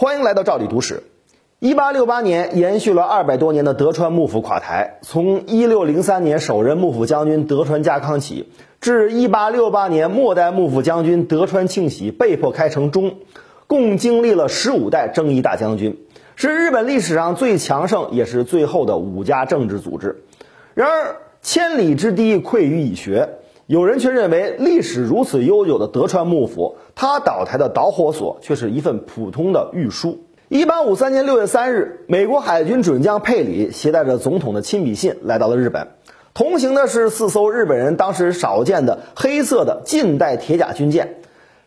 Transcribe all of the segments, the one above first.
欢迎来到赵理读史。一八六八年，延续了二百多年的德川幕府垮台，从一六零三年首任幕府将军德川家康起，至一八六八年末代幕府将军德川庆喜被迫开城中，共经历了十五代征夷大将军，是日本历史上最强盛也是最后的武家政治组织。然而，千里之堤溃于蚁穴，有人却认为历史如此悠久的德川幕府，它倒台的导火索却是一份普通的御书。一八五三年六月三日，美国海军准将佩里携带着总统的亲笔信来到了日本，同行的是四艘日本人当时少见的黑色的近代铁甲军舰。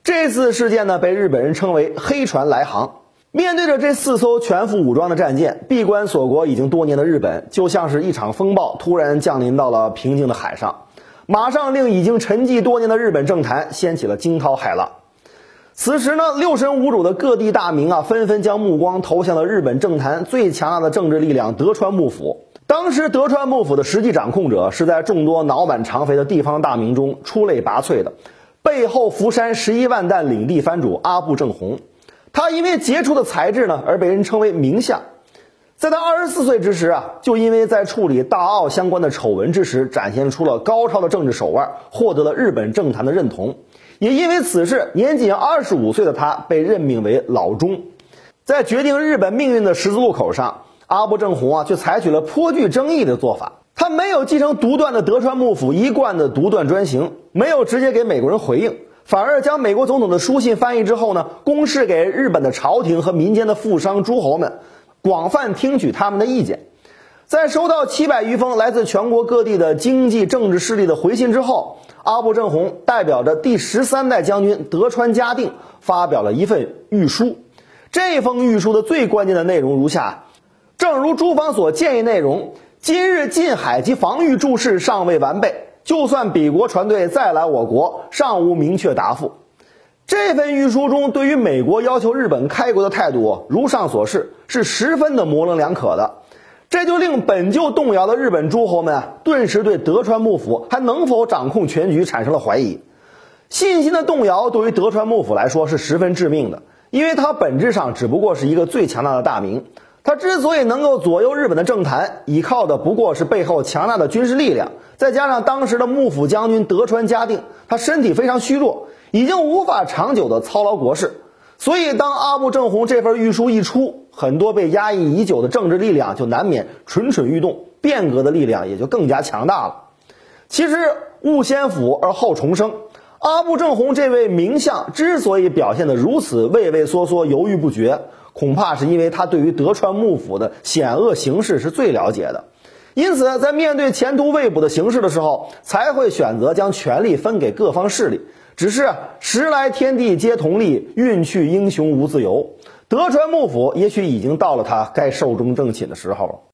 这次事件呢，被日本人称为“黑船来航”。面对着这四艘全副武装的战舰，闭关锁国已经多年的日本，就像是一场风暴突然降临到了平静的海上，马上令已经沉寂多年的日本政坛掀起了惊涛骇浪。此时呢，六神无主的各地大名啊，纷纷将目光投向了日本政坛最强大的政治力量德川幕府。当时，德川幕府的实际掌控者是在众多脑满肠肥的地方大名中出类拔萃的，背后福山十一万担领地藩主阿部正弘。他因为杰出的才智呢，而被人称为名相。在他二十四岁之时啊，就因为在处理大奥相关的丑闻之时，展现出了高超的政治手腕，获得了日本政坛的认同。也因为此事，年仅二十五岁的他被任命为老中。在决定日本命运的十字路口上，阿部正弘啊，却采取了颇具争议的做法。他没有继承独断的德川幕府一贯的独断专行，没有直接给美国人回应，反而将美国总统的书信翻译之后呢，公示给日本的朝廷和民间的富商诸侯们，广泛听取他们的意见。在收到七百余封来自全国各地的经济政治势力的回信之后，阿部正弘代表着第十三代将军德川家定发表了一份谕书。这封谕书的最关键的内容如下：正如诸方所建议内容，今日近海及防御诸事尚未完备，就算彼国船队再来我国，尚无明确答复。这份谕书中对于美国要求日本开国的态度，如上所示，是十分的模棱两可的。这就令本就动摇的日本诸侯们，顿时对德川幕府还能否掌控全局产生了怀疑。信心的动摇对于德川幕府来说是十分致命的，因为它本质上只不过是一个最强大的大名。他之所以能够左右日本的政坛，依靠的不过是背后强大的军事力量，再加上当时的幕府将军德川家定，他身体非常虚弱，已经无法长久的操劳国事。所以，当阿部正弘这份御书一出，很多被压抑已久的政治力量就难免蠢蠢欲动，变革的力量也就更加强大了。其实，物先腐而后重生。阿部正弘这位名相之所以表现得如此畏畏缩缩、犹豫不决，恐怕是因为他对于德川幕府的险恶形势是最了解的，因此在面对前途未卜的形势的时候，才会选择将权力分给各方势力。只是时来天地皆同力，运去英雄无自由。德川幕府也许已经到了他该寿终正寝的时候了。